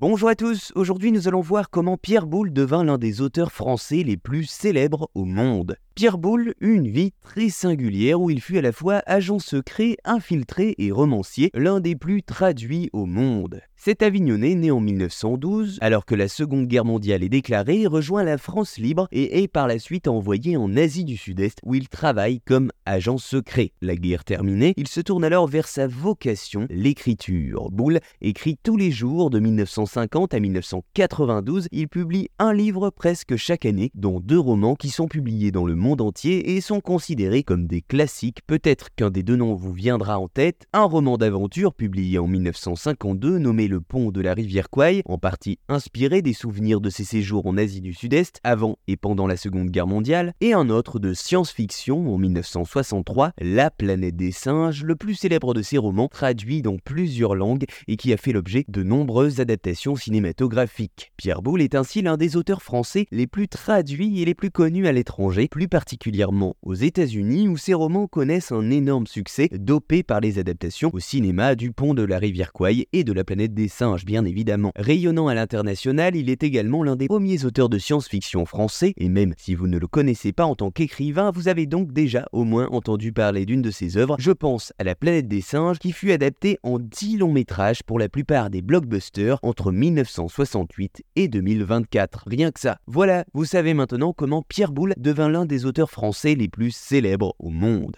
Bonjour à tous, aujourd'hui nous allons voir comment Pierre Boulle devint l'un des auteurs français les plus célèbres au monde. Pierre Boulle eut une vie très singulière où il fut à la fois agent secret, infiltré et romancier, l'un des plus traduits au monde. Cet Avignonnais, né en 1912, alors que la Seconde Guerre mondiale est déclarée, rejoint la France libre et est par la suite envoyé en Asie du Sud-Est où il travaille comme agent secret. La guerre terminée, il se tourne alors vers sa vocation, l'écriture. Boulle écrit tous les jours de 1950 à 1992. Il publie un livre presque chaque année, dont deux romans qui sont publiés dans le monde entier et sont considérés comme des classiques. Peut-être qu'un des deux noms vous viendra en tête. Un roman d'aventure publié en 1952 nommé Le pont de la rivière Kwai, en partie inspiré des souvenirs de ses séjours en Asie du Sud-Est avant et pendant la Seconde Guerre mondiale, et un autre de science-fiction en 1963, La planète des singes, le plus célèbre de ses romans, traduit dans plusieurs langues et qui a fait l'objet de nombreuses adaptations cinématographiques. Pierre Boulle est ainsi l'un des auteurs français les plus traduits et les plus connus à l'étranger, plus particulièrement aux États-Unis où ses romans connaissent un énorme succès, dopé par les adaptations au cinéma du pont de la rivière Kwai et de la planète des singes, bien évidemment. Rayonnant à l'international, il est également l'un des premiers auteurs de science-fiction français, et même si vous ne le connaissez pas en tant qu'écrivain, vous avez donc déjà au moins entendu parler d'une de ses œuvres. Je pense à La planète des singes, qui fut adaptée en 10 longs métrages pour la plupart des blockbusters entre 1968 et 2024. Rien que ça. Voilà, vous savez maintenant comment Pierre Boulle devint l'un des auteurs français les plus célèbres au monde.